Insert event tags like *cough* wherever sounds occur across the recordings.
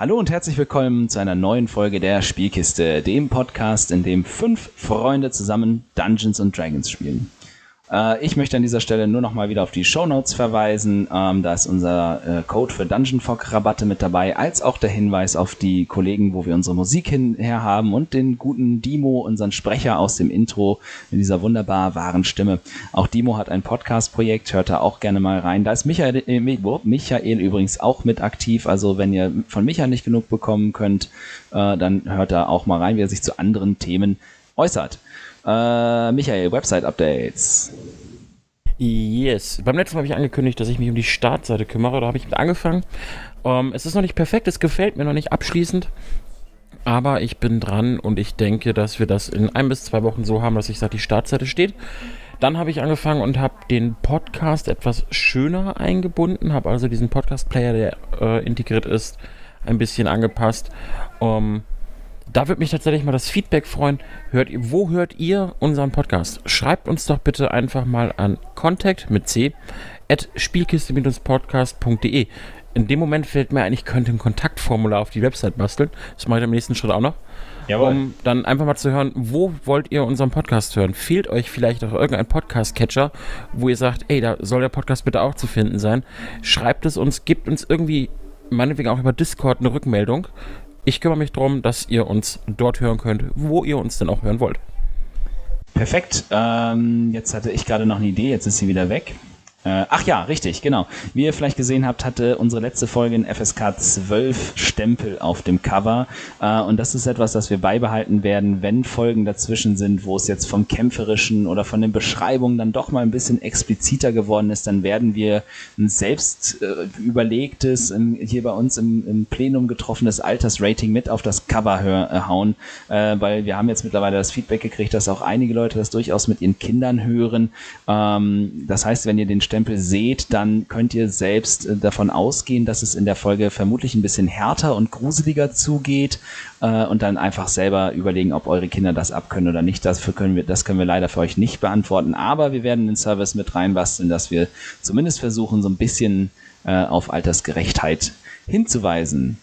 Hallo und herzlich willkommen zu einer neuen Folge der Spielkiste, dem Podcast, in dem fünf Freunde zusammen Dungeons and Dragons spielen. Äh, ich möchte an dieser Stelle nur noch mal wieder auf die Show Notes verweisen. Ähm, da ist unser äh, Code für Dungeon Fog Rabatte mit dabei, als auch der Hinweis auf die Kollegen, wo wir unsere Musik hinher haben und den guten Dimo, unseren Sprecher aus dem Intro mit dieser wunderbar wahren Stimme. Auch Dimo hat ein Podcast-Projekt, hört da auch gerne mal rein. Da ist Michael, äh, Michael übrigens auch mit aktiv. Also wenn ihr von Michael nicht genug bekommen könnt, dann hört da auch mal rein, wie er sich zu anderen Themen äußert. Äh, Michael, Website-Updates. Yes. Beim letzten Mal habe ich angekündigt, dass ich mich um die Startseite kümmere. Da habe ich mit angefangen. Um, ähm, es ist noch nicht perfekt, es gefällt mir noch nicht abschließend. Aber ich bin dran und ich denke, dass wir das in ein bis zwei Wochen so haben, dass ich sage, die Startseite steht. Dann habe ich angefangen und habe den Podcast etwas schöner eingebunden, habe also diesen Podcast-Player, der äh, integriert ist, ein bisschen angepasst. Um, da würde mich tatsächlich mal das Feedback freuen. Hört, wo hört ihr unseren Podcast? Schreibt uns doch bitte einfach mal an contact mit c at spielkiste-podcast.de. In dem Moment fällt mir ein, ich könnte ein Kontaktformular auf die Website basteln. Das mache ich im nächsten Schritt auch noch. Jawohl. Um dann einfach mal zu hören, wo wollt ihr unseren Podcast hören? Fehlt euch vielleicht auch irgendein Podcast-Catcher, wo ihr sagt, ey, da soll der Podcast bitte auch zu finden sein? Schreibt es uns, gebt uns irgendwie meinetwegen auch über Discord eine Rückmeldung. Ich kümmere mich darum, dass ihr uns dort hören könnt, wo ihr uns denn auch hören wollt. Perfekt. Ähm, jetzt hatte ich gerade noch eine Idee, jetzt ist sie wieder weg. Äh, ach ja, richtig, genau. Wie ihr vielleicht gesehen habt, hatte unsere letzte Folge in FSK 12 Stempel auf dem Cover. Äh, und das ist etwas, das wir beibehalten werden, wenn Folgen dazwischen sind, wo es jetzt vom Kämpferischen oder von den Beschreibungen dann doch mal ein bisschen expliziter geworden ist, dann werden wir ein selbst äh, überlegtes, im, hier bei uns im, im Plenum getroffenes Altersrating mit auf das Cover hör, äh, hauen, äh, weil wir haben jetzt mittlerweile das Feedback gekriegt, dass auch einige Leute das durchaus mit ihren Kindern hören. Ähm, das heißt, wenn ihr den Stempel seht, dann könnt ihr selbst äh, davon ausgehen, dass es in der Folge vermutlich ein bisschen härter und gruseliger zugeht äh, und dann einfach selber überlegen, ob eure Kinder das abkönnen oder nicht. Dafür können wir, das können wir leider für euch nicht beantworten, aber wir werden den Service mit reinbasteln, dass wir zumindest versuchen, so ein bisschen äh, auf Altersgerechtheit hinzuweisen.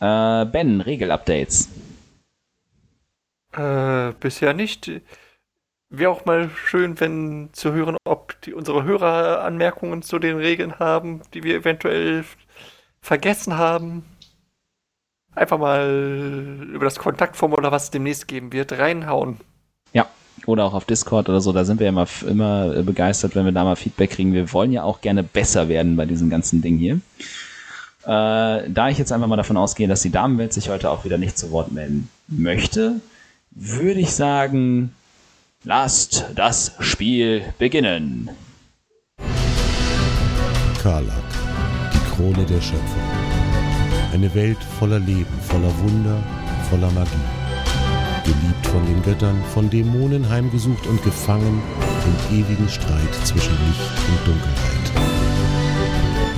Äh, ben, Regelupdates. Äh, bisher nicht wäre auch mal schön, wenn zu hören, ob die, unsere Hörer Anmerkungen zu den Regeln haben, die wir eventuell vergessen haben. Einfach mal über das Kontaktformular, was es demnächst geben wird, reinhauen. Ja, oder auch auf Discord oder so, da sind wir immer, immer begeistert, wenn wir da mal Feedback kriegen. Wir wollen ja auch gerne besser werden bei diesem ganzen Ding hier. Äh, da ich jetzt einfach mal davon ausgehe, dass die Damenwelt sich heute auch wieder nicht zu Wort melden möchte, würde ich sagen, Lasst das Spiel beginnen. Karlak, die Krone der Schöpfung. Eine Welt voller Leben, voller Wunder, voller Magie. Geliebt von den Göttern, von Dämonen heimgesucht und gefangen im ewigen Streit zwischen Licht und Dunkelheit.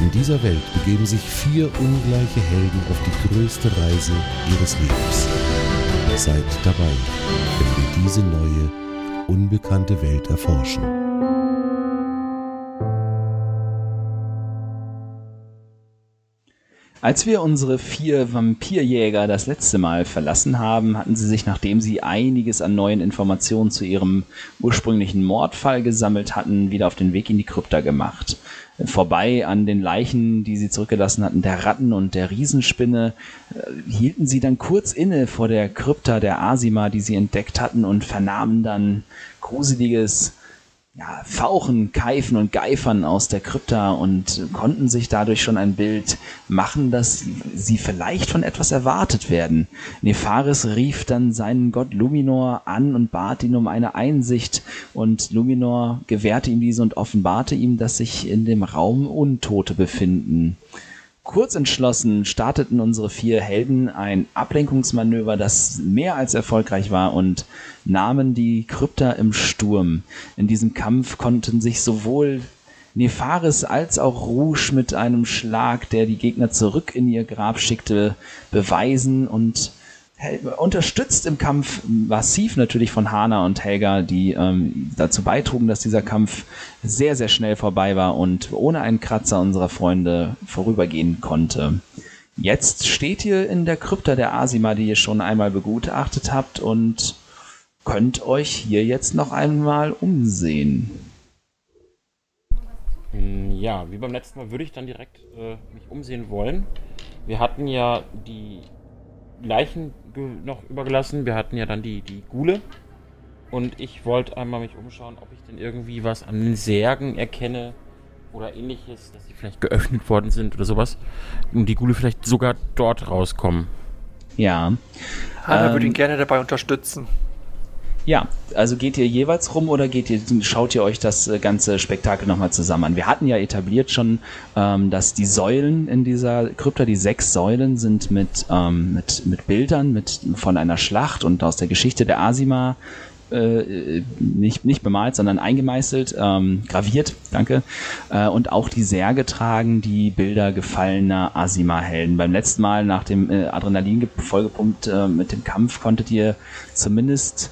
In dieser Welt begeben sich vier ungleiche Helden auf die größte Reise ihres Lebens. Seid dabei, wenn wir diese neue unbekannte Welt erforschen. Als wir unsere vier Vampirjäger das letzte Mal verlassen haben, hatten sie sich, nachdem sie einiges an neuen Informationen zu ihrem ursprünglichen Mordfall gesammelt hatten, wieder auf den Weg in die Krypta gemacht. Vorbei an den Leichen, die sie zurückgelassen hatten, der Ratten und der Riesenspinne, äh, hielten sie dann kurz inne vor der Krypta der Asima, die sie entdeckt hatten, und vernahmen dann gruseliges ja, Fauchen, Keifen und Geifern aus der Krypta und konnten sich dadurch schon ein Bild machen, dass sie vielleicht von etwas erwartet werden. Nefaris rief dann seinen Gott Luminor an und bat ihn um eine Einsicht und Luminor gewährte ihm diese und offenbarte ihm, dass sich in dem Raum Untote befinden. Kurzentschlossen starteten unsere vier Helden ein Ablenkungsmanöver, das mehr als erfolgreich war und nahmen die Krypta im Sturm. In diesem Kampf konnten sich sowohl Nefaris als auch Rouge mit einem Schlag, der die Gegner zurück in ihr Grab schickte, beweisen und unterstützt im Kampf massiv natürlich von Hana und Helga, die ähm, dazu beitrugen, dass dieser Kampf sehr, sehr schnell vorbei war und ohne einen Kratzer unserer Freunde vorübergehen konnte. Jetzt steht ihr in der Krypta der Asima, die ihr schon einmal begutachtet habt und könnt euch hier jetzt noch einmal umsehen. Hm, Ja, wie beim letzten Mal würde ich dann direkt äh, mich umsehen wollen. Wir hatten ja die Leichen noch übergelassen, wir hatten ja dann die, die Gule. Und ich wollte einmal mich umschauen, ob ich denn irgendwie was an den Särgen erkenne oder ähnliches, dass sie vielleicht geöffnet worden sind oder sowas. Und die Gule vielleicht sogar dort rauskommen. Ja. Hanna Ähm, würde ihn gerne dabei unterstützen. Ja, also geht ihr jeweils rum oder geht ihr, schaut ihr euch das äh, ganze Spektakel nochmal zusammen an? Wir hatten ja etabliert schon, ähm, dass die Säulen in dieser Krypta, die sechs Säulen, sind mit, ähm, mit, mit Bildern mit, von einer Schlacht und aus der Geschichte der Asima äh, nicht, nicht bemalt, sondern eingemeißelt, ähm, graviert, danke. Äh, und auch die Särge tragen die Bilder gefallener Asima-Helden. Beim letzten Mal nach dem äh, Adrenalin ge- vollgepumpt äh, mit dem Kampf konntet ihr zumindest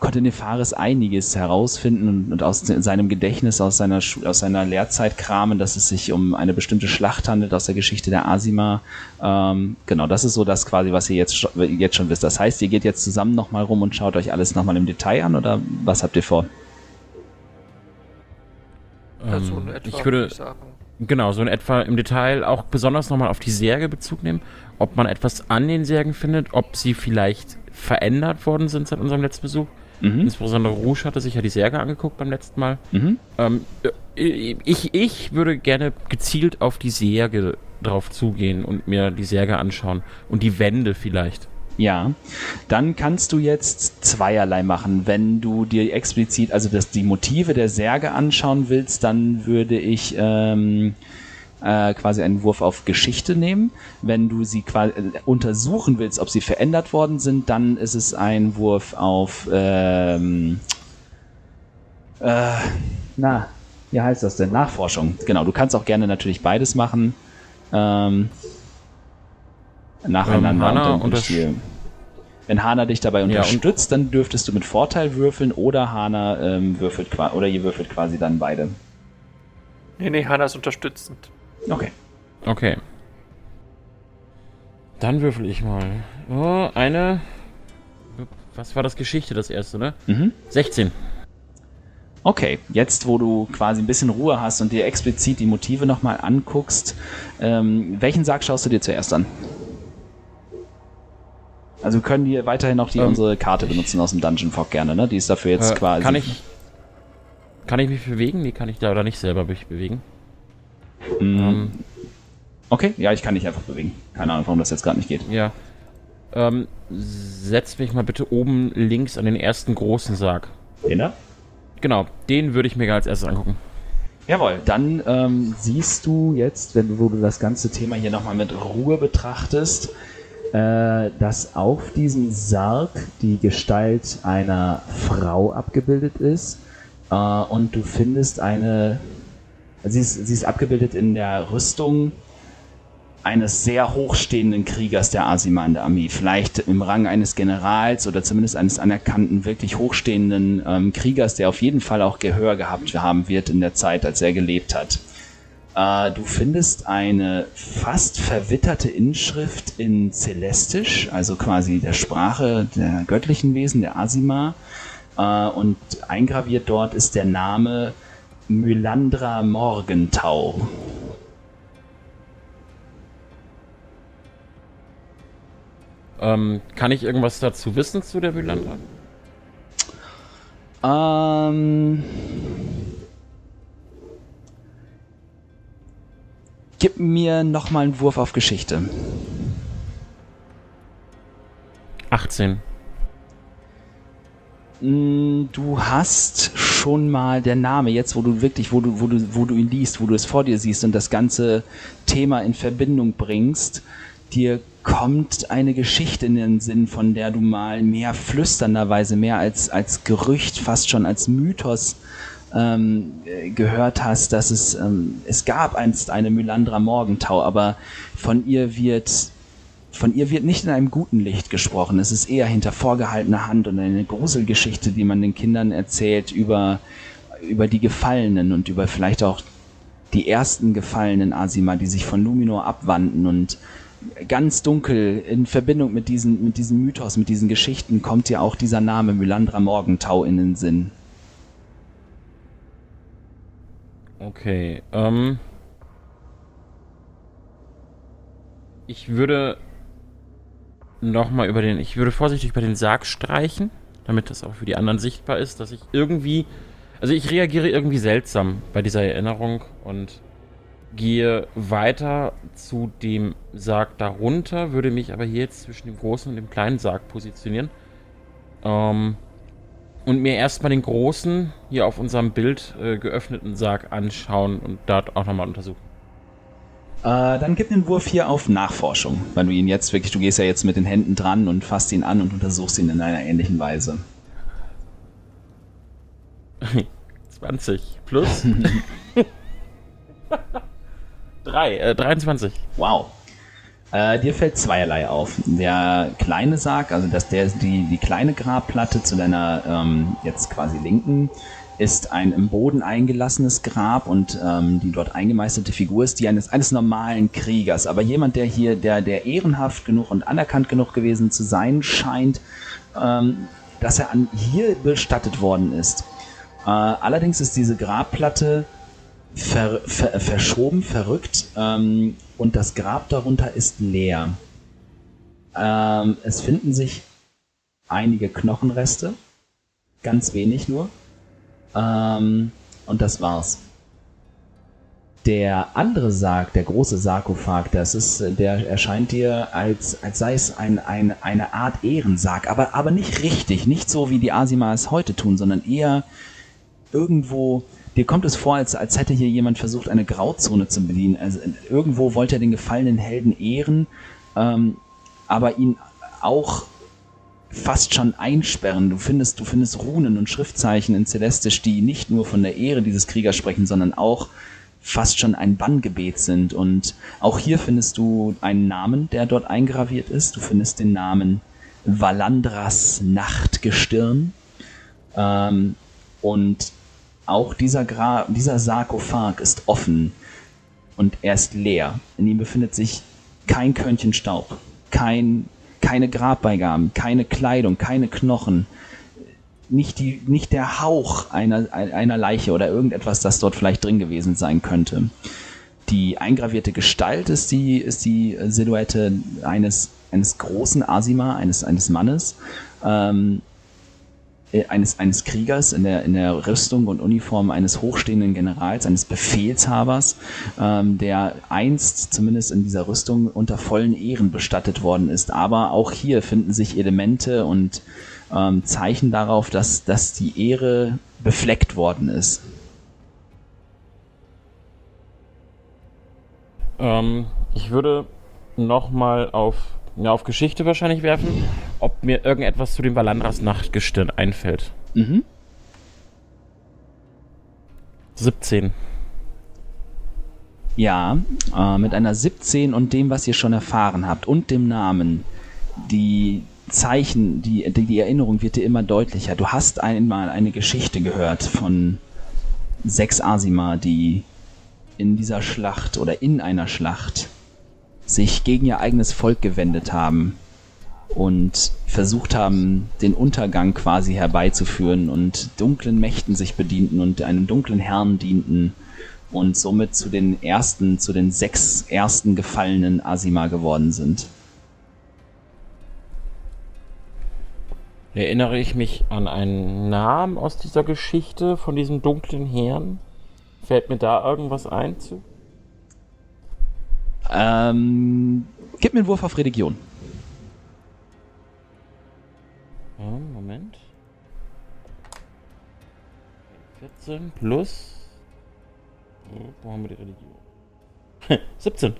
konnte Nefaris einiges herausfinden und, aus seinem Gedächtnis, aus seiner, aus seiner Lehrzeit kramen, dass es sich um eine bestimmte Schlacht handelt aus der Geschichte der Asima. Ähm, genau, das ist so das quasi, was ihr jetzt, jetzt schon wisst. Das heißt, ihr geht jetzt zusammen nochmal rum und schaut euch alles nochmal im Detail an oder was habt ihr vor? Also Ähm, in etwa, ich würde, sagen. Genau, so in etwa im Detail auch besonders nochmal auf die Särge Bezug nehmen, ob man etwas an den Särgen findet, ob sie vielleicht verändert worden sind seit unserem letzten Besuch. Mhm. Insbesondere Rouge hatte sich ja die Särge angeguckt beim letzten Mal. Mhm. Ähm, äh, ich, ich würde gerne gezielt auf die Särge drauf zugehen und mir die Särge anschauen. Und die Wände vielleicht. Ja, dann kannst du jetzt zweierlei machen. Wenn du dir explizit, also das, die Motive der Särge anschauen willst, dann würde ich ähm, äh, quasi einen Wurf auf Geschichte nehmen. Wenn du sie quasi äh, untersuchen willst, ob sie verändert worden sind, dann ist es ein Wurf auf ähm, äh, na, wie heißt das denn? Nachforschung. Genau, du kannst auch gerne natürlich beides machen. Ähm, nacheinander. Hana und dann wenn Hana dich dabei Ja, unterstützt, dann dürftest du mit Vorteil würfeln oder Hana ähm, würfelt oder ihr würfelt quasi dann beide. Nee, nee, Hanna ist unterstützend. Okay. Okay. Dann würfel ich mal. Oh, eine. Was war das Geschichte, das erste, ne? Mhm. 16. Okay, jetzt wo du quasi ein bisschen Ruhe hast und dir explizit die Motive nochmal anguckst, ähm, welchen Sarg schaust du dir zuerst an? Also wir können wir weiterhin auch die Ähm, unsere Karte benutzen aus dem Dungeon Fog gerne, ne? Die ist dafür jetzt Äh, quasi. Kann ich. Kann ich mich bewegen? Nee, kann ich da oder nicht selber mich bewegen. Ähm, okay, ja, ich kann dich einfach bewegen. Keine Ahnung, warum das jetzt gerade nicht geht. ja. Ähm, setz mich mal bitte oben links an den ersten großen Sarg. Den da? Genau, den würde ich mir als erstes angucken. Jawohl, dann ähm, siehst du jetzt, wenn du, wo du das ganze Thema hier nochmal mit Ruhe betrachtest, äh, dass auf diesem Sarg die Gestalt einer Frau abgebildet ist äh, und du findest eine, sie ist, sie ist abgebildet in der Rüstung eines sehr hochstehenden Kriegers der Asiman-Armee, vielleicht im Rang eines Generals oder zumindest eines anerkannten, wirklich hochstehenden ähm, Kriegers, der auf jeden Fall auch Gehör gehabt haben wird in der Zeit, als er gelebt hat. Äh, du findest eine fast verwitterte Inschrift in Celestisch, also quasi der Sprache der göttlichen Wesen, der Asima. Äh, und eingraviert dort ist der Name Mylandra Morgentau. Ähm, kann ich irgendwas dazu wissen zu der Mylandra? Ähm. Gib mir nochmal einen Wurf auf Geschichte. 18. Mm, Du hast schon mal der Name, jetzt wo du wirklich, wo du, wo du, wo du ihn liest, wo du es vor dir siehst und das ganze Thema in Verbindung bringst, dir kommt eine Geschichte in den Sinn, von der du mal mehr flüsternderweise, mehr als, als Gerücht, fast schon als Mythos ähm, äh, gehört hast, dass es, ähm, es gab einst eine Mylandra Morgentau, aber von ihr wird von ihr wird nicht in einem guten Licht gesprochen. Es ist eher hinter vorgehaltener Hand und eine Gruselgeschichte, die man den Kindern erzählt über, über die Gefallenen und über vielleicht auch die ersten gefallenen Asima, die sich von Luminor abwandten und ganz dunkel in Verbindung mit, diesen, mit diesem Mythos, mit diesen Geschichten kommt dir auch dieser Name Mylandra Morgentau in den Sinn. Okay, ähm. Ich würde nochmal über den, ich würde vorsichtig über den Sarg streichen, damit das auch für die anderen sichtbar ist, dass ich irgendwie, also ich reagiere irgendwie seltsam bei dieser Erinnerung und gehe weiter zu dem Sarg darunter, würde mich aber hier jetzt zwischen dem großen und dem kleinen Sarg positionieren. Ähm, und mir erstmal den großen, hier auf unserem Bild äh, geöffneten Sarg anschauen und dort auch nochmal untersuchen. Äh, dann gib den Wurf hier auf Nachforschung, weil du ihn jetzt wirklich, du gehst ja jetzt mit den Händen dran und fasst ihn an und untersuchst ihn in einer ähnlichen Weise. *laughs* 20 plus *laughs* 3, äh, 23. Wow. Äh, dir fällt zweierlei auf. Der kleine Sarg, also dass der die, die kleine Grabplatte zu deiner ähm, jetzt quasi linken ist ein im Boden eingelassenes Grab und ähm, die dort eingemeißelte Figur ist die eines, eines normalen Kriegers. Aber jemand, der hier, der, der ehrenhaft genug und anerkannt genug gewesen zu sein scheint, ähm, dass er an, hier bestattet worden ist. Äh, allerdings ist diese Grabplatte ver, ver, verschoben, verrückt ähm, und das Grab darunter ist leer. Ähm, es finden sich einige Knochenreste, ganz wenig nur. Ähm, und das war's. Der andere Sarg, der große Sarkophag, das ist, der erscheint dir als, als sei es ein, ein, eine Art Ehrensarg, aber, aber nicht richtig, nicht so wie die Asima es heute tun, sondern eher irgendwo, dir kommt es vor, als, als hätte hier jemand versucht, eine Grauzone zu bedienen. Also irgendwo wollte er den gefallenen Helden ehren, ähm, aber ihn auch fast schon einsperren. Du findest, du findest Runen und Schriftzeichen in Celestisch, die nicht nur von der Ehre dieses Kriegers sprechen, sondern auch fast schon ein Banngebet sind. Und auch hier findest du einen Namen, der dort eingraviert ist. Du findest den Namen Valandras Nachtgestirn. Ähm, und auch dieser, Gra dieser Sarkophag ist offen und er ist leer. In ihm befindet sich kein Körnchen Staub, kein keine Grabbeigaben, keine Kleidung, keine Knochen, nicht, die, nicht der Hauch einer, einer Leiche oder irgendetwas, das dort vielleicht drin gewesen sein könnte. Die eingravierte Gestalt ist die, ist die Silhouette eines, eines großen Asima, eines, eines Mannes, ähm, äh, eines, eines Kriegers in der, in der Rüstung und Uniform eines hochstehenden Generals, eines Befehlshabers, ähm, der einst zumindest in dieser Rüstung unter vollen Ehren bestattet worden ist. Aber auch hier finden sich Elemente und ähm, Zeichen darauf, dass, dass die Ehre befleckt worden ist. Ähm, ich würde nochmal auf ja, auf Geschichte wahrscheinlich werfen, ob mir irgendetwas zu dem Valandras Nachtgestirn einfällt. Mhm. 17. Ja, äh, mit einer 17 und dem, was ihr schon erfahren habt und dem Namen, die Zeichen, die, die, die Erinnerung wird dir immer deutlicher. Du hast einmal eine Geschichte gehört von sechs Asima, die in dieser Schlacht oder in einer Schlacht sich gegen ihr eigenes Volk gewendet haben und versucht haben, den Untergang quasi herbeizuführen und dunklen Mächten sich bedienten und einem dunklen Herrn dienten und somit zu den ersten, zu den sechs ersten gefallenen Asima geworden sind. Erinnere ich mich an einen Namen aus dieser Geschichte von diesem dunklen Herrn? Fällt mir da irgendwas ein zu? Ähm, gib mir einen Wurf auf Religion. Ja, Moment. 14 plus. Wo haben wir die Religion? *laughs* 17.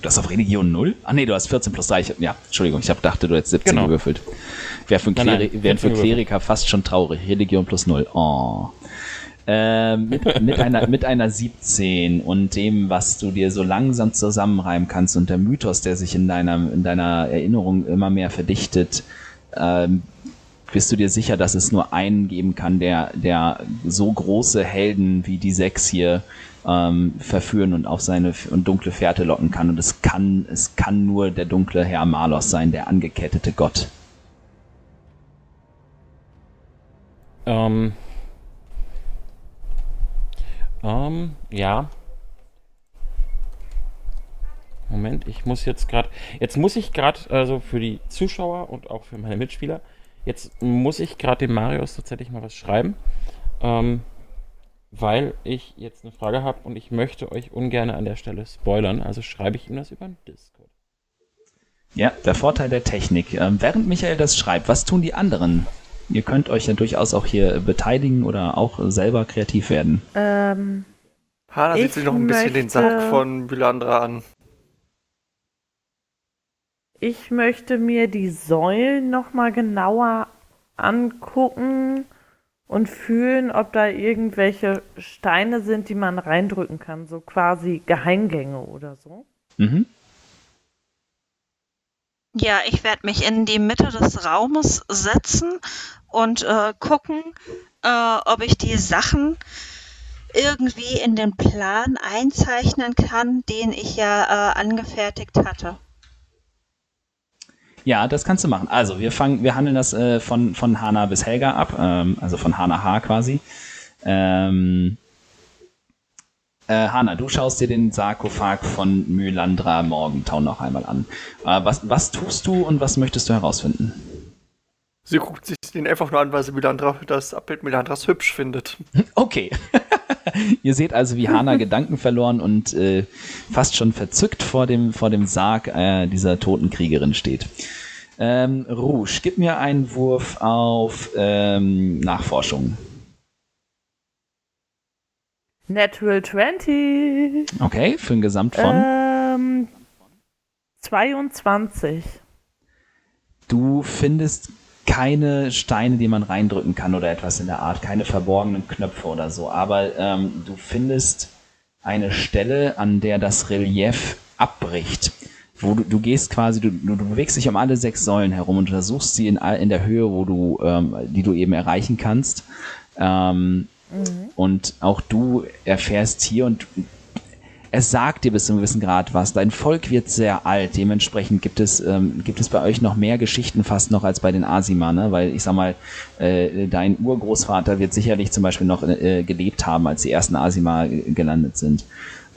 Du hast auf Religion 0? Ah nee, du hast 14 plus 3. Ja, Entschuldigung, ich hab, dachte, du hättest 17 genau. gewürfelt. Wäre für, nein, nein, wär für Kleriker fast schon traurig. Religion plus 0. Oh. Äh, mit, mit, einer, mit einer 17 und dem, was du dir so langsam zusammenreimen kannst und der Mythos, der sich in deiner, in deiner Erinnerung immer mehr verdichtet, ähm, bist du dir sicher, dass es nur einen geben kann, der, der so große Helden wie die sechs hier ähm, verführen und auf seine und dunkle Fährte locken kann. Und es kann, es kann nur der dunkle Herr Malos sein, der angekettete Gott. Ähm. Ähm, ja. Moment, ich muss jetzt gerade, jetzt muss ich gerade, also für die Zuschauer und auch für meine Mitspieler, jetzt muss ich gerade dem Marius tatsächlich mal was schreiben, ähm, weil ich jetzt eine Frage habe und ich möchte euch ungern an der Stelle spoilern, also schreibe ich ihm das über den Discord. Ja, der Vorteil der Technik. Ähm, während Michael das schreibt, was tun die anderen? Ihr könnt euch ja durchaus auch hier beteiligen oder auch selber kreativ werden. Ähm, Hana sieht Ich sich noch ein bisschen den Sarg von Mylandra an. Ich möchte mir die Säulen nochmal genauer angucken und fühlen, ob da irgendwelche Steine sind, die man reindrücken kann. So quasi Geheimgänge oder so. Mhm. Ja, ich werde mich in die Mitte des Raumes setzen und äh, gucken, äh, ob ich die Sachen irgendwie in den Plan einzeichnen kann, den ich ja äh, angefertigt hatte. Ja, das kannst du machen. Also, wir fangen, wir handeln das äh, von, von Hana bis Helga ab, ähm, also von Hana H quasi. Ähm, äh, Hanna, du schaust dir den Sarkophag von Mylandra Morgentown noch einmal an. Äh, was, was tust du und was möchtest du herausfinden? Sie guckt sich den einfach nur an, weil sie Mylandra, das Abbild Mylandras hübsch findet. *laughs* Okay. *laughs* Ihr seht also, wie Hana *laughs* Gedanken verloren und äh, fast schon verzückt vor dem, vor dem Sarg äh, dieser toten Kriegerin steht. Ähm, Rouge, gib mir einen Wurf auf ähm, Nachforschung. Natural 20. Okay, für ein Gesamt von. Ähm, 22. Du findest keine Steine, die man reindrücken kann oder etwas in der Art, keine verborgenen Knöpfe oder so, aber ähm, du findest eine Stelle, an der das Relief abbricht. Wo du, du gehst quasi, du, du, bewegst dich um alle sechs Säulen herum und untersuchst sie in, in der Höhe, wo du, ähm, die du eben erreichen kannst. Ähm, Und auch du erfährst hier und es sagt dir bis zu einem gewissen Grad was. Dein Volk wird sehr alt. Dementsprechend gibt es, ähm, gibt es bei euch noch mehr Geschichten fast noch als bei den Asima, ne? Weil ich sag mal, äh, dein Urgroßvater wird sicherlich zum Beispiel noch äh, gelebt haben, als die ersten Asima äh, gelandet sind.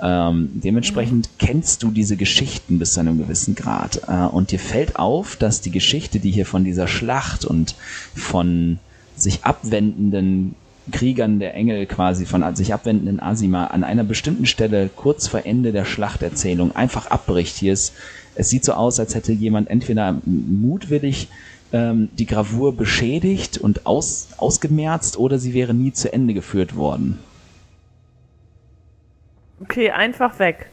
Ähm, dementsprechend kennst du diese Geschichten bis zu einem gewissen Grad. Äh, und dir fällt auf, dass die Geschichte, die hier von dieser Schlacht und von sich abwendenden Kriegern der Engel quasi von sich abwendenden Asima an einer bestimmten Stelle kurz vor Ende der Schlachterzählung einfach abbricht. Hier ist, es sieht so aus, als hätte jemand entweder mutwillig ähm, die Gravur beschädigt und aus, ausgemerzt oder sie wäre nie zu Ende geführt worden. Okay, einfach weg.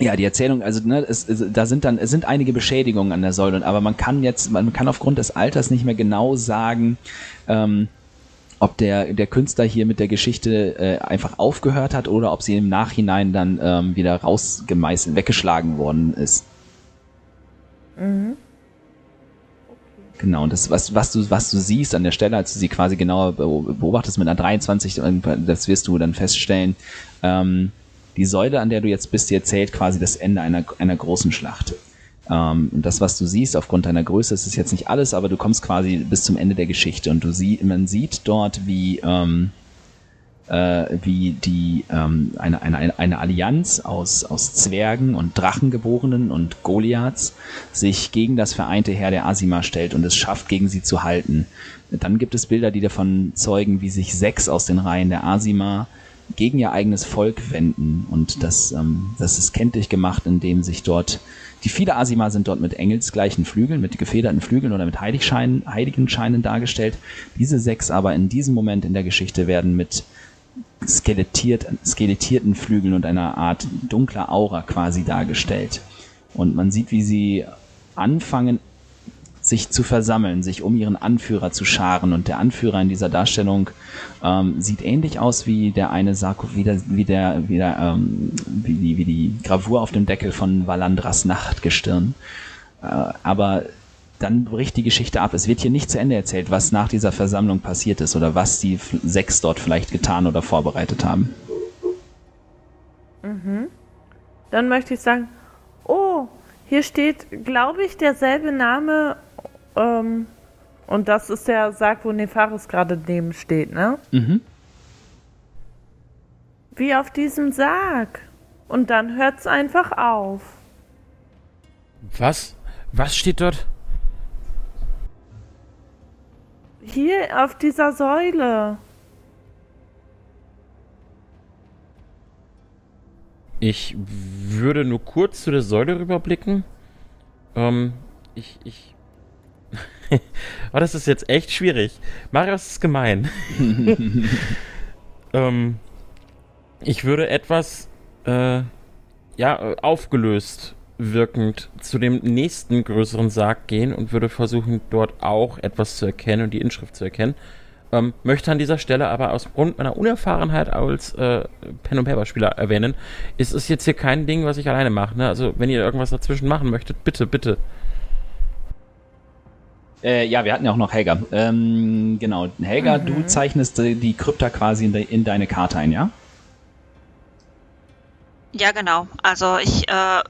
Ja, die Erzählung, also ne, es, es, da sind dann, es sind einige Beschädigungen an der Säule, aber man kann jetzt, man kann aufgrund des Alters nicht mehr genau sagen, ähm, ob der, der Künstler hier mit der Geschichte äh, einfach aufgehört hat oder ob sie im Nachhinein dann ähm, wieder rausgemeißelt, weggeschlagen worden ist. Genau, und das, was, was, du, was du siehst an der Stelle, als du sie quasi genauer be- beobachtest mit einer 23, das wirst du dann feststellen, ähm, die Säule, an der du jetzt bist, die erzählt quasi das Ende einer, einer großen Schlacht. Ähm, das, was du siehst, aufgrund deiner Größe, ist es jetzt nicht alles, aber du kommst quasi bis zum Ende der Geschichte und du sie, man sieht dort, wie, ähm, äh, wie die ähm, eine, eine, eine Allianz aus, aus Zwergen und Drachengeborenen und Goliaths sich gegen das vereinte Heer der Asima stellt und es schafft, gegen sie zu halten. Dann gibt es Bilder, die davon zeugen, wie sich sechs aus den Reihen der Asima gegen ihr eigenes Volk wenden. Und das, ähm, das ist kenntlich gemacht, indem sich dort, die viele Asima sind dort mit engelsgleichen Flügeln, mit gefederten Flügeln oder mit Heiligscheinen, Heiligenscheinen dargestellt. Diese sechs aber in diesem Moment in der Geschichte werden mit skelettiert, skelettierten Flügeln und einer Art dunkler Aura quasi dargestellt. Und man sieht, wie sie anfangen, sich zu versammeln, sich um ihren Anführer zu scharen. Und der Anführer in dieser Darstellung ähm, sieht ähnlich aus wie der eine Sarko, wie der, wie der, wie der, ähm, wie die, wie die Gravur auf dem Deckel von Valandras Nachtgestirn. Äh, aber dann bricht die Geschichte ab. Es wird hier nicht zu Ende erzählt, was nach dieser Versammlung passiert ist oder was die sechs dort vielleicht getan oder vorbereitet haben. Dann möchte ich sagen, oh, hier steht, glaube ich, derselbe Name. Ähm, und das ist der Sarg, wo Nefaris gerade neben steht, ne? Mhm. Wie auf diesem Sarg. Und dann hört's einfach auf. Was? Was steht dort? Hier auf dieser Säule. Ich würde nur kurz zu der Säule rüberblicken. Ähm, ich, ich. *laughs* oh, das ist jetzt echt schwierig. Marius ist gemein. *laughs* ähm, ich würde etwas, äh, ja, aufgelöst wirkend zu dem nächsten größeren Sarg gehen und würde versuchen, dort auch etwas zu erkennen und die Inschrift zu erkennen. Ähm, möchte an dieser Stelle aber aus Grund meiner Unerfahrenheit als äh, Pen- und Paper-Spieler erwähnen, ist es jetzt hier kein Ding, was ich alleine mache. Ne? Also, wenn ihr irgendwas dazwischen machen möchtet, bitte, bitte. Äh, ja, wir hatten ja auch noch Helga. Ähm, genau, Helga, du zeichnest äh, die Krypta quasi in, de in deine Karte ein, ja? Ja, genau. Also ich äh,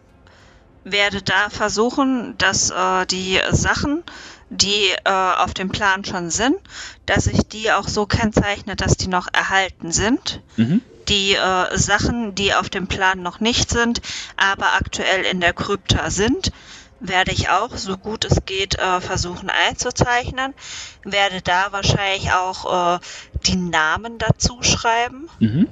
werde da versuchen, dass äh, die Sachen, die äh, auf dem Plan schon sind, dass ich die auch so kennzeichne, dass die noch erhalten sind. Mhm. Die äh, Sachen, die auf dem Plan noch nicht sind, aber aktuell in der Krypta sind, werde ich auch, so gut es geht, äh, versuchen einzuzeichnen. Werde da wahrscheinlich auch äh, die Namen dazu schreiben. Mhm.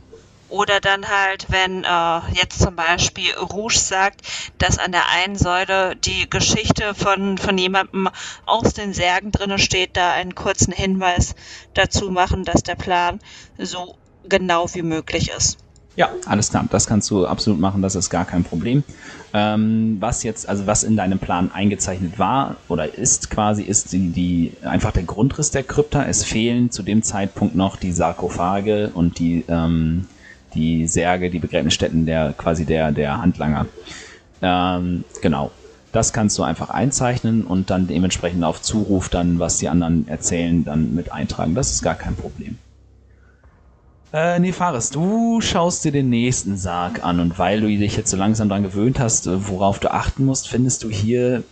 Oder dann halt, wenn äh, jetzt zum Beispiel Rouge sagt, dass an der einen Säule die Geschichte von, von jemandem aus den Särgen drinne steht, da einen kurzen Hinweis dazu machen, dass der Plan so genau wie möglich ist. Ja, alles klar. Das kannst du absolut machen, das ist gar kein Problem. Ähm, was jetzt, also was in deinem Plan eingezeichnet war oder ist quasi, ist die, die einfach der Grundriss der Krypta. Es fehlen zu dem Zeitpunkt noch die Sarkophage und die, ähm, die Särge, die Begräbnisstätten der quasi der, der Handlanger. Ähm, genau. Das kannst du einfach einzeichnen und dann dementsprechend auf Zuruf dann, was die anderen erzählen, dann mit eintragen. Das ist gar kein Problem. Äh, nee, du schaust dir den nächsten Sarg an und weil du dich jetzt so langsam dran gewöhnt hast, äh, worauf du achten musst, findest du hier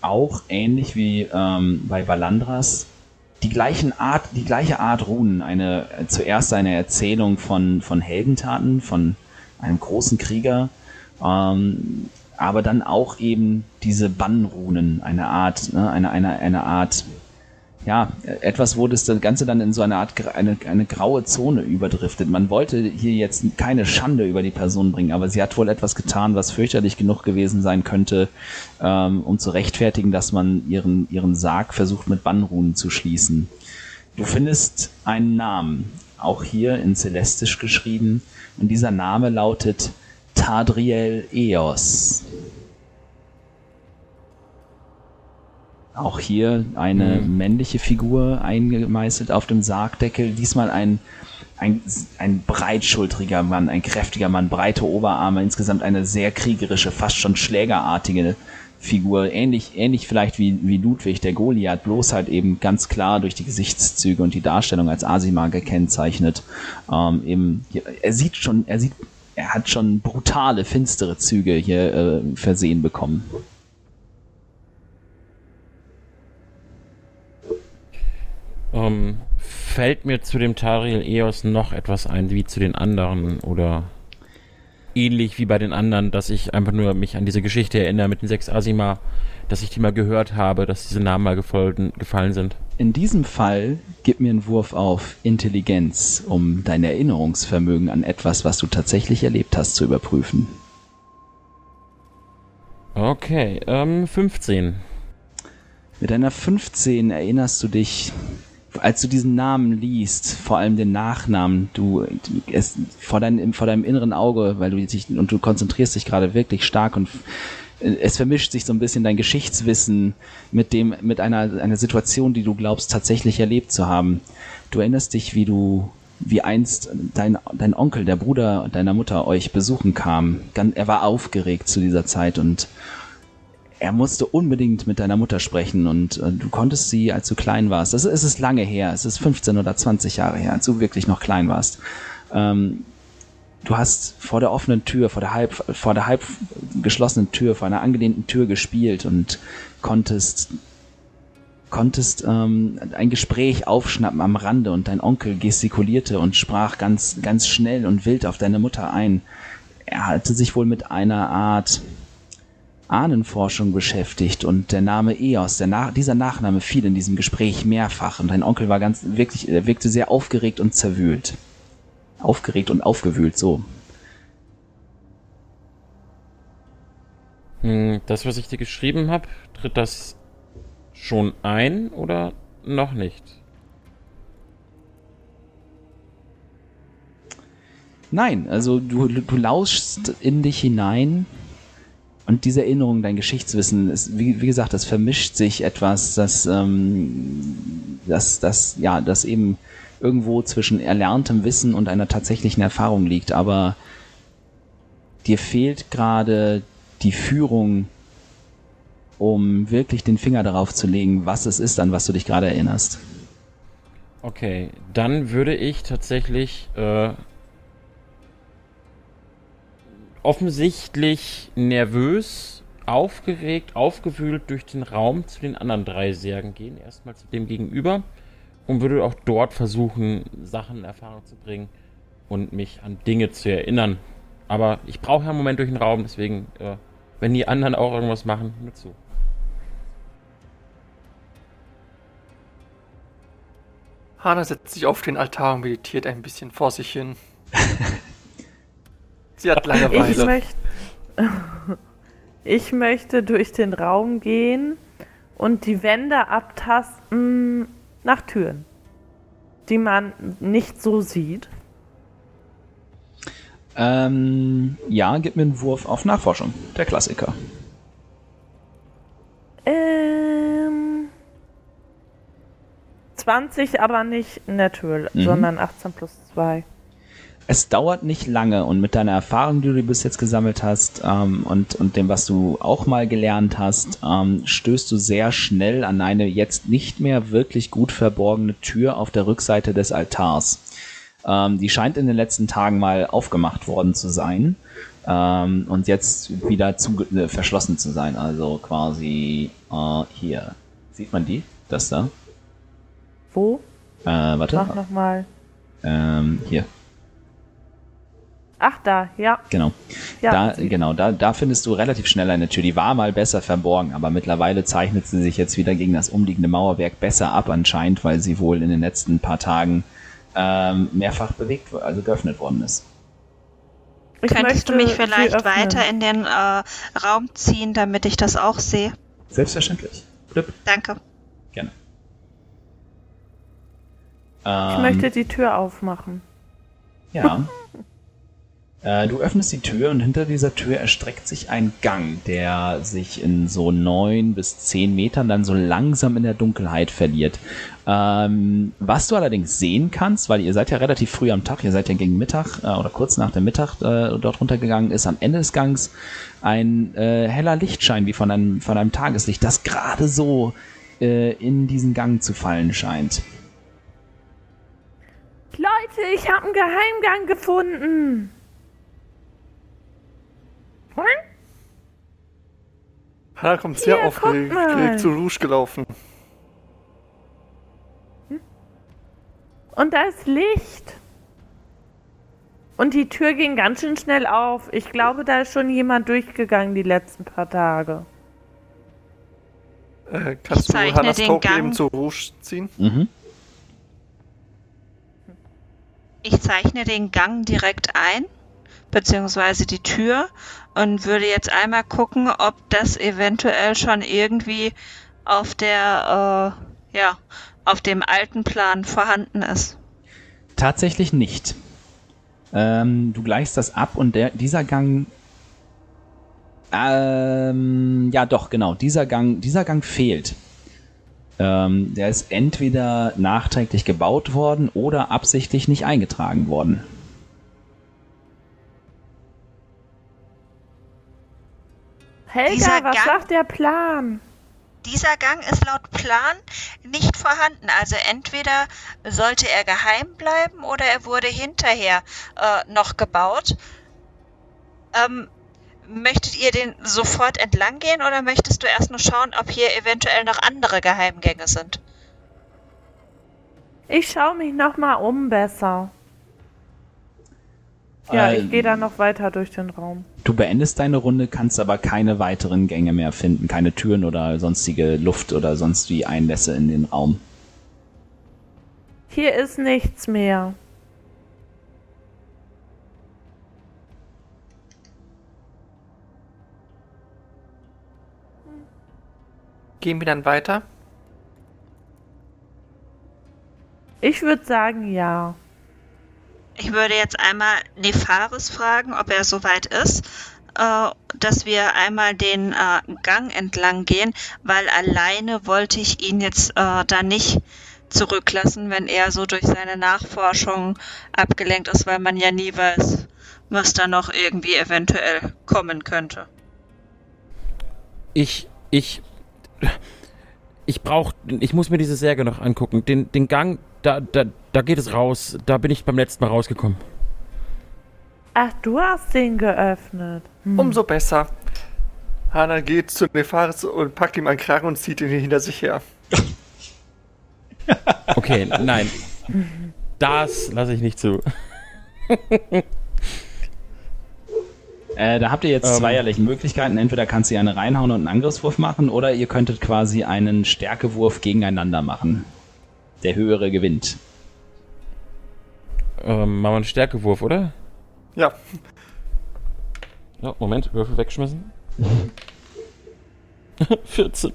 auch ähnlich wie ähm, bei Valandras die gleichen Art, die gleiche Art Runen. Eine zuerst eine Erzählung von von Heldentaten von einem großen Krieger, ähm, aber dann auch eben diese Bannrunen, eine Art, ne, eine eine eine Art ja, etwas, wo das Ganze dann in so eine Art, eine, eine graue Zone überdriftet. Man wollte hier jetzt keine Schande über die Person bringen, aber sie hat wohl etwas getan, was fürchterlich genug gewesen sein könnte, ähm, um zu rechtfertigen, dass man ihren, ihren Sarg versucht mit Bannrunen zu schließen. Du findest einen Namen, auch hier in Celestisch geschrieben, und dieser Name lautet Tadriel Eos. Auch hier eine männliche Figur eingemeißelt auf dem Sargdeckel. Diesmal ein, ein, ein breitschultriger Mann, ein kräftiger Mann, breite Oberarme, insgesamt eine sehr kriegerische, fast schon schlägerartige Figur. Ähnlich, ähnlich vielleicht wie, wie Ludwig, der Goliath, bloß halt eben ganz klar durch die Gesichtszüge und die Darstellung als Asima gekennzeichnet. Ähm, eben, er sieht schon, er sieht, er hat schon brutale, finstere Züge hier äh, versehen bekommen. Ähm, fällt mir zu dem Tariel Eos noch etwas ein, wie zu den anderen oder ähnlich wie bei den anderen, dass ich einfach nur mich an diese Geschichte erinnere mit den sechs Asima, dass ich die mal gehört habe, dass diese Namen mal gefolgen, gefallen sind. In diesem Fall gib mir einen Wurf auf Intelligenz, um dein Erinnerungsvermögen an etwas, was du tatsächlich erlebt hast, zu überprüfen. Okay, ähm, 15. Mit deiner 15 erinnerst du dich, als du diesen Namen liest, vor allem den Nachnamen, du, es vor, dein, vor deinem inneren Auge, weil du dich und du konzentrierst dich gerade wirklich stark und äh, es vermischt sich so ein bisschen dein Geschichtswissen mit dem mit einer einer Situation, die du glaubst tatsächlich erlebt zu haben. Du erinnerst dich, wie du wie einst dein, dein Onkel, der Bruder deiner Mutter euch besuchen kam. Er war aufgeregt zu dieser Zeit und er musste unbedingt mit deiner Mutter sprechen und äh, du konntest sie, als du klein warst, das es ist lange her, es ist 15 oder 20 Jahre her, als du wirklich noch klein warst. Ähm, du hast vor der offenen Tür, vor der halb, vor der halb geschlossenen Tür, vor einer angelehnten Tür gespielt und konntest konntest ähm, ein Gespräch aufschnappen am Rande und dein Onkel gestikulierte und sprach ganz, ganz schnell und wild auf deine Mutter ein. Er hatte sich wohl mit einer Art Ahnenforschung beschäftigt und der Name Eos, der Nach dieser Nachname fiel in diesem Gespräch mehrfach und dein Onkel war ganz wirklich, er wirkte sehr aufgeregt und zerwühlt. Aufgeregt und aufgewühlt, so. Hm, Das, was ich dir geschrieben habe, tritt das schon ein oder noch nicht? Nein, also du, du lauschst in dich hinein und diese Erinnerung, dein Geschichtswissen, ist, wie, wie gesagt, das vermischt sich etwas, das, ähm, das, das, ja, das eben irgendwo zwischen erlerntem Wissen und einer tatsächlichen Erfahrung liegt, aber dir fehlt gerade die Führung, um wirklich den Finger darauf zu legen, was es ist, an was du dich gerade erinnerst. Okay, dann würde ich tatsächlich äh, offensichtlich nervös, aufgeregt, aufgewühlt durch den Raum zu den anderen drei Särgen gehen. Erstmal zu dem gegenüber und würde auch dort versuchen, Sachen in Erfahrung zu bringen und mich an Dinge zu erinnern. Aber ich brauche ja einen Moment durch den Raum, deswegen, äh, wenn die anderen auch irgendwas machen, nur zu. Hana setzt sich auf den Altar und meditiert ein bisschen vor sich hin. *laughs* Sie hat Ich, Langeweile. möcht, ich möchte durch den Raum gehen und die Wände abtasten nach Türen, die man nicht so sieht. Ähm, ja, gib mir einen Wurf auf Nachforschung. Der Klassiker. Ähm, 20, aber nicht Natural, Mhm. sondern 18 plus 2. Es dauert nicht lange und mit deiner Erfahrung, die du bis jetzt gesammelt hast ähm, und, und dem, was du auch mal gelernt hast, ähm, stößt du sehr schnell an eine jetzt nicht mehr wirklich gut verborgene Tür auf der Rückseite des Altars. Ähm, die scheint in den letzten Tagen mal aufgemacht worden zu sein ähm, und jetzt wieder zu, äh, verschlossen zu sein. Also quasi äh, hier. Sieht man die? Das da? Wo? Äh, warte. Mach nochmal. Ähm, hier. Ach, da, ja. Genau. ja da, genau, da, da findest du relativ schnell eine Tür. Die war mal besser verborgen, aber mittlerweile zeichnet sie sich jetzt wieder gegen das umliegende Mauerwerk besser ab anscheinend, weil sie wohl in den letzten paar Tagen ähm, mehrfach bewegt, also geöffnet worden ist. Ich Könntest du möchte mich vielleicht weiter in den äh, Raum ziehen, damit ich das auch sehe? Selbstverständlich. Blip. Danke. Gerne. Ich Ähm, möchte die Tür aufmachen. Ja. *laughs* Äh, du öffnest die Tür und hinter dieser Tür erstreckt sich ein Gang, der sich in so neun bis zehn Metern dann so langsam in der Dunkelheit verliert. Ähm, was du allerdings sehen kannst, weil ihr seid ja relativ früh am Tag, ihr seid ja gegen Mittag äh, oder kurz nach dem Mittag äh, dort runtergegangen, ist am Ende des Gangs ein äh, heller Lichtschein wie von einem, von einem Tageslicht, das gerade so äh, in diesen Gang zu fallen scheint. Leute, ich habe einen Geheimgang gefunden. Hm? Hana kommt sehr Hier, aufgeregt zu Rouge gelaufen. Und da ist Licht. Und die Tür ging ganz schön schnell auf. Ich glaube, da ist schon jemand durchgegangen die letzten paar Tage. Äh, kannst Ich du Hannas Gang. eben zu Rouge ziehen? Mhm. Ich zeichne den Gang direkt ein, beziehungsweise die Tür, und würde jetzt einmal gucken, ob das eventuell schon irgendwie auf der, äh, ja, auf dem alten Plan vorhanden ist. Tatsächlich nicht. Ähm, du gleichst das ab und der, dieser Gang. Ähm, ja, doch, genau. Dieser Gang, dieser Gang fehlt. Ähm, der ist entweder nachträglich gebaut worden oder absichtlich nicht eingetragen worden. Helga, Dieser was Gang- sagt der Plan? Dieser Gang ist laut Plan nicht vorhanden. Also entweder sollte er geheim bleiben oder er wurde hinterher äh, noch gebaut. Ähm, möchtet ihr den sofort entlang gehen oder möchtest du erst nur schauen, ob hier eventuell noch andere Geheimgänge sind? Ich schaue mich noch mal um besser. Ja, ich gehe da noch weiter durch den Raum. Du beendest deine Runde, kannst aber keine weiteren Gänge mehr finden, keine Türen oder sonstige Luft oder sonst wie Einlässe in den Raum. Hier ist nichts mehr. Gehen wir dann weiter? Ich würde sagen, ja. Ich würde jetzt einmal Nefaris fragen, ob er soweit ist, äh, dass wir einmal den äh, Gang entlang gehen, weil alleine wollte ich ihn jetzt äh, da nicht zurücklassen, wenn er so durch seine Nachforschung abgelenkt ist, weil man ja nie weiß, was da noch irgendwie eventuell kommen könnte. Ich, ich, ich brauch, ich muss mir diese Särge noch angucken. Den, den Gang, da, da, da geht es raus. Da bin ich beim letzten Mal rausgekommen. Ach, du hast den geöffnet. Hm. Umso besser. Hana geht zu Nefaris und packt ihm einen Kragen und zieht ihn hinter sich her. Okay, nein. Das lasse ich nicht zu. *laughs* Äh, da habt ihr jetzt Ähm. zweierlei Möglichkeiten. Entweder kannst du eine reinhauen und einen Angriffswurf machen, oder ihr könntet quasi einen Stärkewurf gegeneinander machen. Der höhere gewinnt. Ähm, machen wir einen Stärkewurf, oder? Ja, Ja, Moment, Würfel wegschmissen. *laughs* *laughs* 14.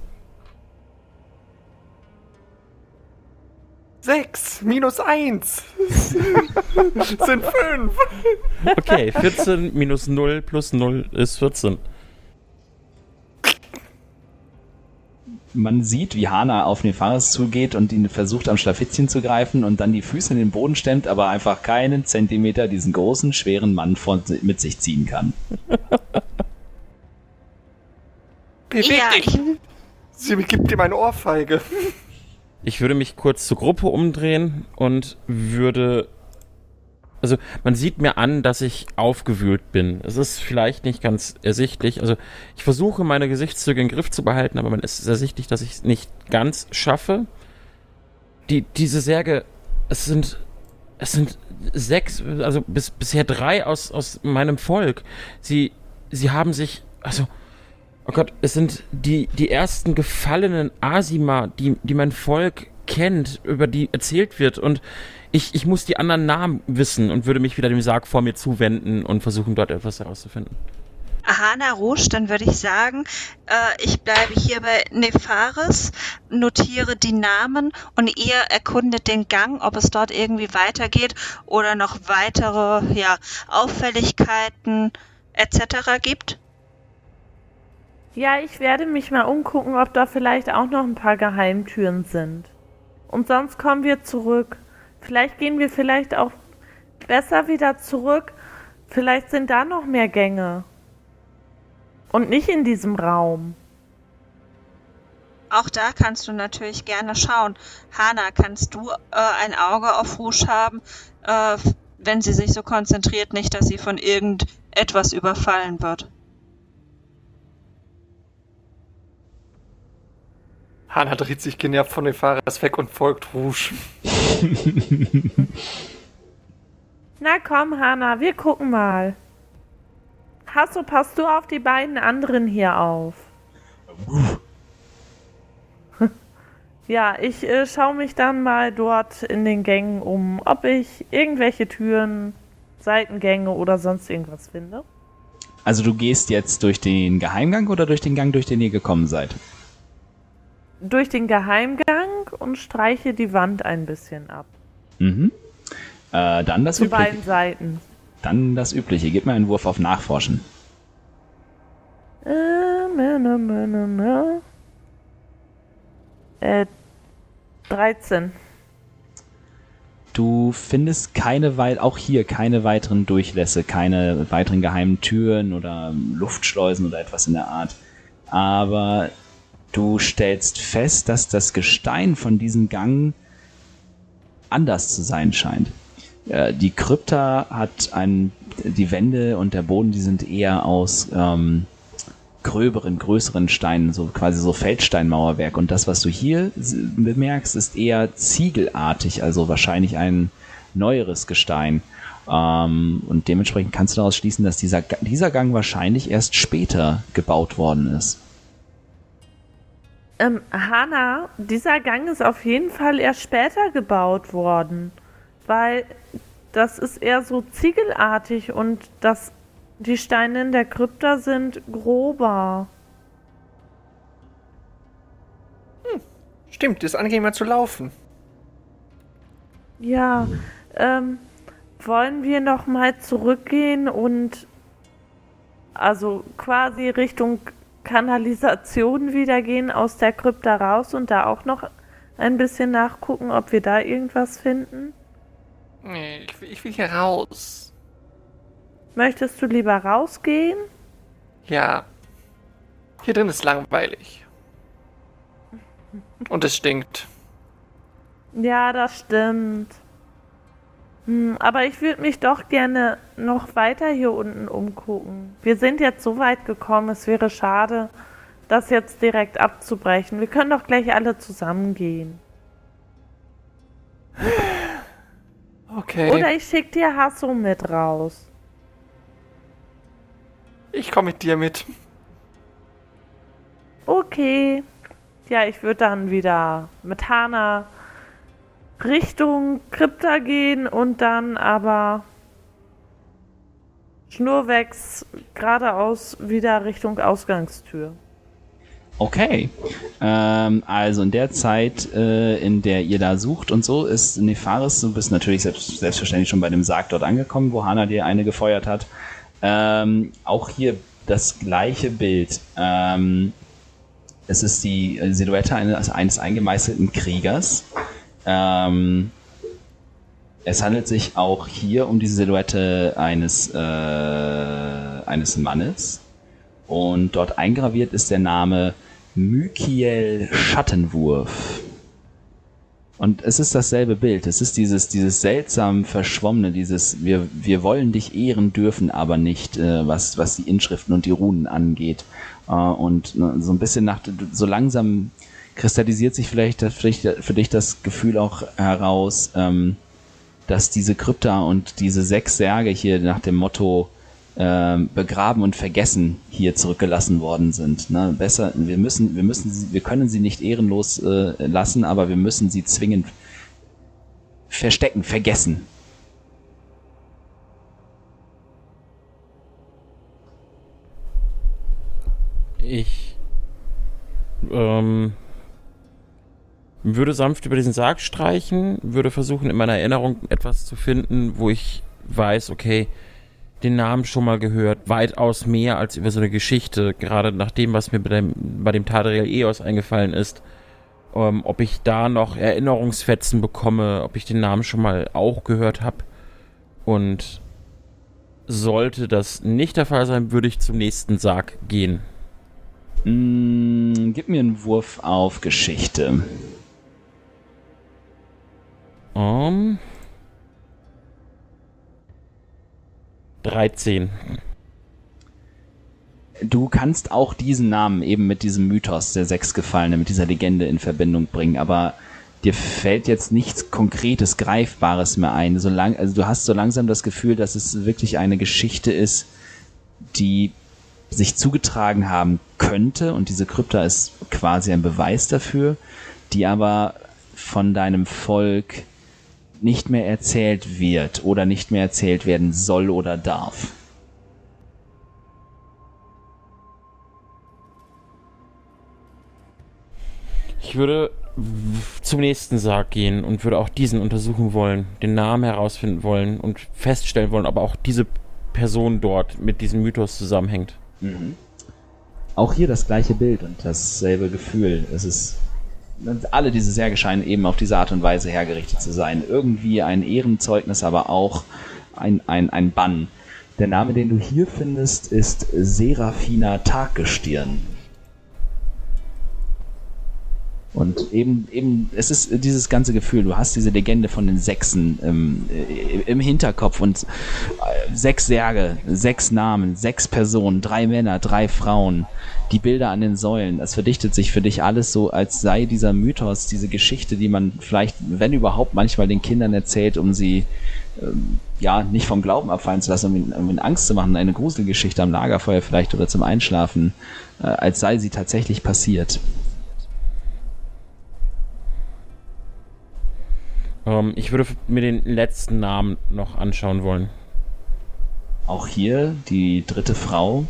sechs minus eins *laughs* sind fünf. Okay, 14 minus 0 plus 0 ist 14. Man sieht, wie Hana auf Nefaris zugeht und ihn versucht am Schlafittchen zu greifen und dann die Füße in den Boden stemmt, aber einfach keinen Zentimeter diesen großen, schweren Mann von, mit sich ziehen kann. Beweg Ja, dich. ich, Sie gibt ihm eine Ohrfeige. Ich würde mich kurz zur Gruppe umdrehen und würde. Also, man sieht mir an, dass ich aufgewühlt bin. Es ist vielleicht nicht ganz ersichtlich. Also, ich versuche, meine Gesichtszüge im Griff zu behalten, aber man ist ersichtlich, dass ich es nicht ganz schaffe. Die, diese Särge, es sind. Es sind sechs, also bis, bisher drei aus, aus meinem Volk. Sie, sie haben sich. Also, Oh Gott, es sind die, die ersten gefallenen Asima, die, die mein Volk kennt, über die erzählt wird. Und ich, ich muss die anderen Namen wissen und würde mich wieder dem Sarg vor mir zuwenden und versuchen, dort etwas herauszufinden. Ahana Rouge, dann würde ich sagen, äh, ich bleibe hier bei Nefaris, notiere die Namen und ihr erkundet den Gang, ob es dort irgendwie weitergeht oder noch weitere ja, Auffälligkeiten etc. gibt. Ja, ich werde mich mal umgucken, ob da vielleicht auch noch ein paar Geheimtüren sind. Und sonst kommen wir zurück. Vielleicht gehen wir vielleicht auch besser wieder zurück. Vielleicht sind da noch mehr Gänge. Und nicht in diesem Raum. Auch da kannst du natürlich gerne schauen. Hana, kannst du äh, ein Auge auf Rouge haben, äh, wenn sie sich so konzentriert, nicht, dass sie von irgendetwas überfallen wird? Hana dreht sich genervt von Nefaris weg und folgt Rouge. *laughs* Na komm, Hanna, wir gucken mal. Hasso, passt du auf die beiden anderen hier auf. *laughs* ja, ich äh, schaue mich dann mal dort in den Gängen um, ob ich irgendwelche Türen, Seitengänge oder sonst irgendwas finde. Also du gehst jetzt durch den Geheimgang oder durch den Gang, durch den ihr gekommen seid? Durch den Geheimgang und streiche die Wand ein bisschen ab. Mhm. Äh, dann das Zu Übliche. beiden Seiten. Dann das Übliche. Gib mir einen Wurf auf Nachforschen. Äh, ne, ne, ne, ne. Äh, 13. Du findest keine wei auch hier keine weiteren Durchlässe, keine weiteren geheimen Türen oder Luftschleusen oder etwas in der Art. aber du stellst fest, dass das Gestein von diesem Gang anders zu sein scheint. Äh, die Krypta hat ein, die Wände und der Boden, die sind eher aus ähm, gröberen, größeren Steinen, so quasi so Feldsteinmauerwerk. Und das, was du hier bemerkst, ist eher ziegelartig, also wahrscheinlich ein neueres Gestein. Ähm, und dementsprechend kannst du daraus schließen, dass dieser, dieser Gang wahrscheinlich erst später gebaut worden ist. Ähm, Hanna, dieser Gang ist auf jeden Fall erst später gebaut worden, weil das ist eher so ziegelartig und das, die Steine in der Krypta sind grober. Hm, stimmt, ist angenehmer zu laufen. Ja, ähm, wollen wir noch mal zurückgehen und also quasi Richtung Kanalisation wieder gehen aus der Krypta raus und da auch noch ein bisschen nachgucken, ob wir da irgendwas finden? Nee, ich will, ich will hier raus. Möchtest du lieber rausgehen? Ja. Hier drin ist langweilig. Und es stinkt. Ja, das stimmt. Hm, aber ich würde mich doch gerne noch weiter hier unten umgucken. Wir sind jetzt so weit gekommen, es wäre schade, das jetzt direkt abzubrechen. Wir können doch gleich alle zusammen gehen. Okay. Oder ich schicke dir Hasso mit raus. Ich komme mit dir mit. Okay. Ja, ich würde dann wieder mit Hana Richtung Krypta gehen und dann aber schnurwegs geradeaus wieder Richtung Ausgangstür. Okay. Ähm, also in der Zeit, äh, in der ihr da sucht und so, ist Nefaris, du bist natürlich selbst, selbstverständlich schon bei dem Sarg dort angekommen, wo Hana dir eine gefeuert hat. Ähm, auch hier das gleiche Bild. Ähm, es ist die Silhouette eines, eines eingemeißelten Kriegers. Ähm, es handelt sich auch hier um die Silhouette eines, äh, eines Mannes. Und dort eingraviert ist der Name Mykiel Schattenwurf. Und es ist dasselbe Bild. Es ist dieses, dieses seltsam verschwommene, dieses, wir, wir wollen dich ehren dürfen, aber nicht, äh, was, was die Inschriften und die Runen angeht. Äh, und äh, so ein bisschen nach, so langsam kristallisiert sich vielleicht, für dich das Gefühl auch heraus, ähm, dass diese Krypta und diese sechs Särge hier nach dem Motto ähm, begraben und vergessen hier zurückgelassen worden sind. Ne? Besser, wir müssen, wir müssen sie, wir können sie nicht ehrenlos äh, lassen, aber wir müssen sie zwingend verstecken, vergessen. Ich ähm, würde sanft über diesen Sarg streichen, würde versuchen, in meiner Erinnerung etwas zu finden, wo ich weiß, okay, den Namen schon mal gehört, weitaus mehr als über so eine Geschichte, gerade nach dem, was mir bei dem, bei dem Tadriel Eos eingefallen ist. Ähm, ob ich da noch Erinnerungsfetzen bekomme, ob ich den Namen schon mal auch gehört habe. Und sollte das nicht der Fall sein, würde ich zum nächsten Sarg gehen. Mm, gib mir einen Wurf auf Geschichte. Um, 13. Du kannst auch diesen Namen eben mit diesem Mythos der sechs Gefallene, mit dieser Legende in Verbindung bringen, aber dir fällt jetzt nichts Konkretes, Greifbares mehr ein. So lang, also du hast so langsam das Gefühl, dass es wirklich eine Geschichte ist, die sich zugetragen haben könnte, und diese Krypta ist quasi ein Beweis dafür, die aber von deinem Volk nicht mehr erzählt wird oder nicht mehr erzählt werden soll oder darf. Ich würde zum nächsten Sarg gehen und würde auch diesen untersuchen wollen, den Namen herausfinden wollen und feststellen wollen, ob auch diese Person dort mit diesem Mythos zusammenhängt. Mhm. Auch hier das gleiche Bild und dasselbe Gefühl. Es ist alle diese Särge scheinen eben auf diese Art und Weise hergerichtet zu sein. Irgendwie ein Ehrenzeugnis, aber auch ein, ein, ein Bann. Der Name, den du hier findest, ist Serafina Taggestirn. Und eben, eben, es ist dieses ganze Gefühl, du hast diese Legende von den Sechsen ähm, äh, im Hinterkopf und äh, sechs Särge, sechs Namen, sechs Personen, drei Männer, drei Frauen, die Bilder an den Säulen, das verdichtet sich für dich alles so, als sei dieser Mythos, diese Geschichte, die man vielleicht, wenn überhaupt, manchmal den Kindern erzählt, um sie ähm, ja nicht vom Glauben abfallen zu lassen, um ihnen, um ihnen Angst zu machen, eine Gruselgeschichte am Lagerfeuer vielleicht oder zum Einschlafen, äh, als sei sie tatsächlich passiert. Ähm, ich würde mir den letzten Namen noch anschauen wollen. Auch hier die dritte Frau.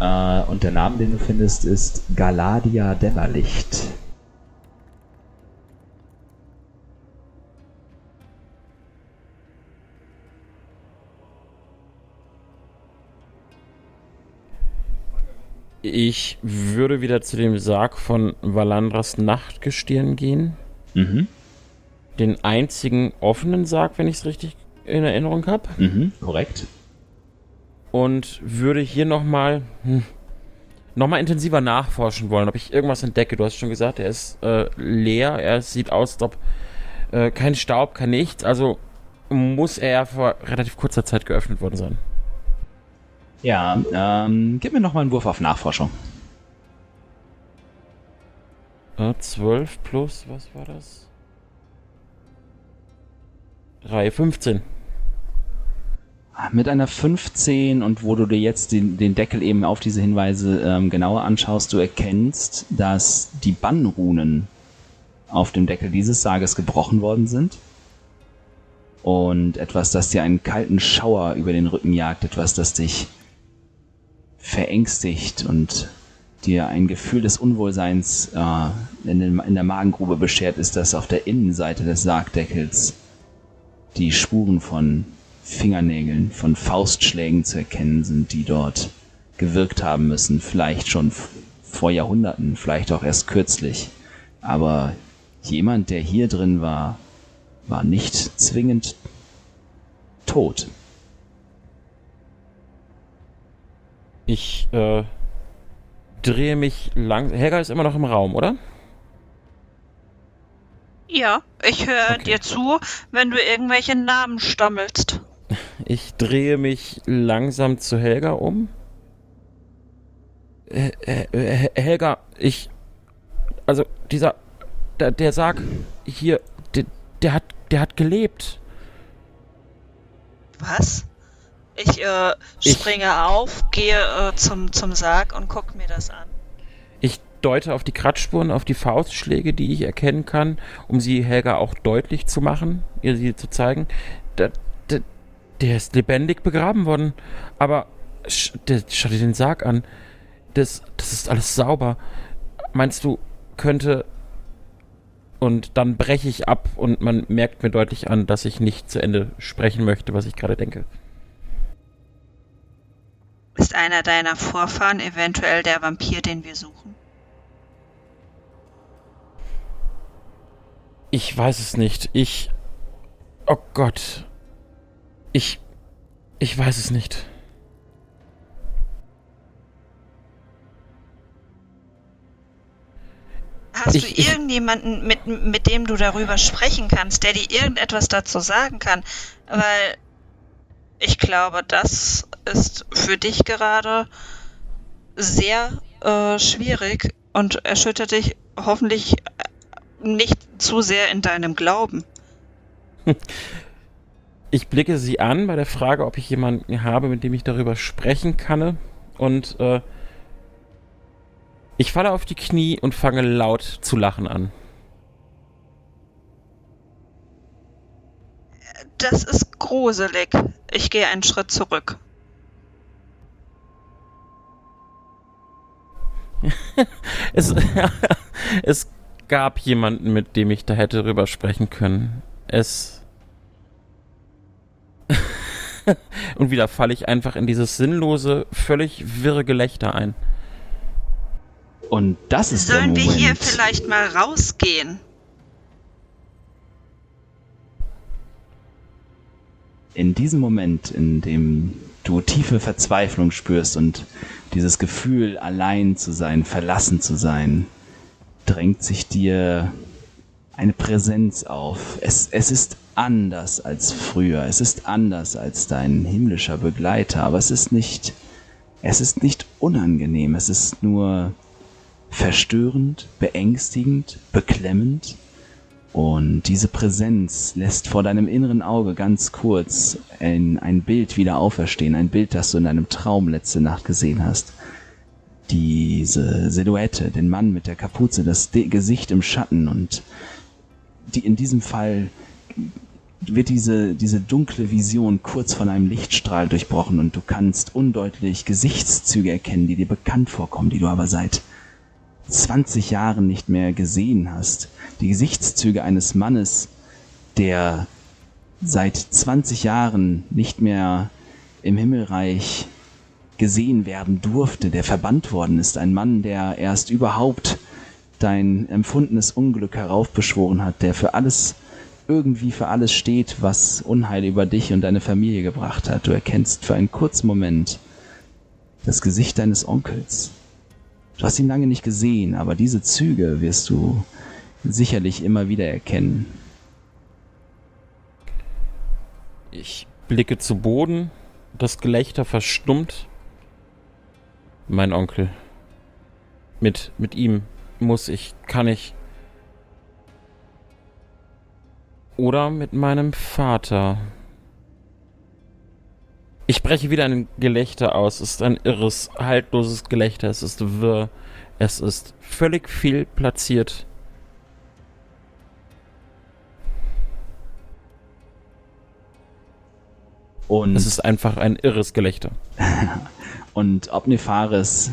Äh, und der Name, den du findest, ist Galadia Dämmerlicht. Ich würde wieder zu dem Sarg von Valandras Nachtgestirn gehen. Mhm. Den einzigen offenen Sarg, wenn ich es richtig in Erinnerung habe. Mhm, korrekt. Und würde hier nochmal hm, noch mal intensiver nachforschen wollen, ob ich irgendwas entdecke. Du hast schon gesagt, er ist äh, leer. Er sieht aus, als ob äh, kein Staub, kein nichts. Also muss er vor relativ kurzer Zeit geöffnet worden sein. Ja, ähm, gib mir noch mal einen Wurf auf Nachforschung. Äh, 12 plus, was war das? 3, 15. Mit einer 15 und wo du dir jetzt den, den Deckel eben auf diese Hinweise ähm, genauer anschaust, du erkennst, dass die Bannrunen auf dem Deckel dieses Sarges gebrochen worden sind. Und etwas, das dir einen kalten Schauer über den Rücken jagt, etwas, das dich verängstigt und dir ein Gefühl des Unwohlseins äh, in, den, in der Magengrube beschert, ist, dass auf der Innenseite des Sargdeckels die Spuren von Fingernägeln, von Faustschlägen zu erkennen sind, die dort gewirkt haben müssen. Vielleicht schon vor Jahrhunderten, vielleicht auch erst kürzlich. Aber jemand, der hier drin war, war nicht zwingend tot. Ich äh, drehe mich lang. Helga ist immer noch im Raum, oder? Ja, ich höre Okay. dir zu, wenn du irgendwelche Namen stammelst. Ich drehe mich langsam zu Helga um. Äh, äh, äh, Helga, ich. Also, dieser. Der, der Sarg hier, der, der hat. Der hat gelebt. Was? Ich äh, Ich- springe auf, gehe äh, zum, zum Sarg und gucke mir das an. Ich deute auf die Kratzspuren, auf die Faustschläge, die ich erkennen kann, um sie Helga auch deutlich zu machen, ihr sie zu zeigen. Der, der, ist lebendig begraben worden. Aber sch, der, schau dir den Sarg an. Das, das ist alles sauber. Meinst du, könnte. Und dann breche ich ab und man merkt mir deutlich an, dass ich nicht zu Ende sprechen möchte, was ich gerade denke. Ist einer deiner Vorfahren eventuell der Vampir, den wir suchen? Ich weiß es nicht. Ich. Oh Gott. Ich. Ich weiß es nicht. Hast Ich- du irgendjemanden, mit, mit dem du darüber sprechen kannst, der dir irgendetwas dazu sagen kann? Weil ich glaube, das ist für dich gerade sehr äh, schwierig und erschüttert dich hoffentlich nicht zu sehr in deinem Glauben. *laughs* Ich blicke sie an bei der Frage, ob ich jemanden habe, mit dem ich darüber sprechen kann. Und äh, ich falle auf die Knie und fange laut zu lachen an. Das ist gruselig. Ich gehe einen Schritt zurück. *laughs* Es, *laughs* es gab jemanden, mit dem ich da hätte darüber sprechen können. Es. *laughs* und wieder falle ich einfach in dieses sinnlose, völlig wirre Gelächter ein. Und das ist Sollen der wir Moment. hier vielleicht mal rausgehen? in diesem Moment, in dem du tiefe Verzweiflung spürst und dieses Gefühl, allein zu sein, verlassen zu sein, drängt sich dir eine Präsenz auf. Es, es ist anders als früher. Es ist anders als dein himmlischer Begleiter, aber es ist nicht, es ist nicht unangenehm. Es ist nur verstörend, beängstigend, beklemmend. Und diese Präsenz lässt vor deinem inneren Auge ganz kurz ein, ein Bild wieder auferstehen, ein Bild, das du in deinem Traum letzte Nacht gesehen hast. Diese Silhouette, den Mann mit der Kapuze, das Gesicht im Schatten und die in diesem Fall wird diese, diese dunkle Vision kurz von einem Lichtstrahl durchbrochen und du kannst undeutlich Gesichtszüge erkennen, die dir bekannt vorkommen, die du aber seit 20 Jahren nicht mehr gesehen hast. Die Gesichtszüge eines Mannes, der seit 20 Jahren nicht mehr im Himmelreich gesehen werden durfte, der verbannt worden ist. Ein Mann, der erst überhaupt dein empfundenes Unglück heraufbeschworen hat, der für alles, irgendwie für alles steht, was Unheil über dich und deine Familie gebracht hat. Du erkennst für einen kurzen Moment das Gesicht deines Onkels. Du hast ihn lange nicht gesehen, aber diese Züge wirst du sicherlich immer wieder erkennen. Ich blicke zu Boden, das Gelächter verstummt. Mein Onkel. Mit, mit ihm muss ich, kann ich. Oder mit meinem Vater. Ich breche wieder ein Gelächter aus. Es ist ein irres, haltloses Gelächter. Es ist wirr. Es ist völlig viel platziert. Und es ist einfach ein irres Gelächter. *laughs* und Obnefaris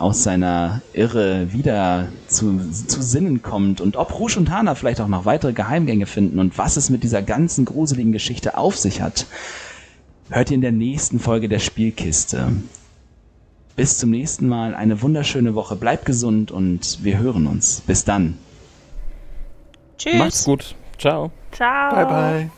aus seiner Irre wieder zu, zu Sinnen kommt und ob Rouge und Hana vielleicht auch noch weitere Geheimgänge finden und was es mit dieser ganzen gruseligen Geschichte auf sich hat, hört ihr in der nächsten Folge der Spielkiste. Bis zum nächsten Mal, eine wunderschöne Woche, bleibt gesund und wir hören uns. Bis dann. Tschüss. Macht's gut. Ciao. Ciao. Bye, bye.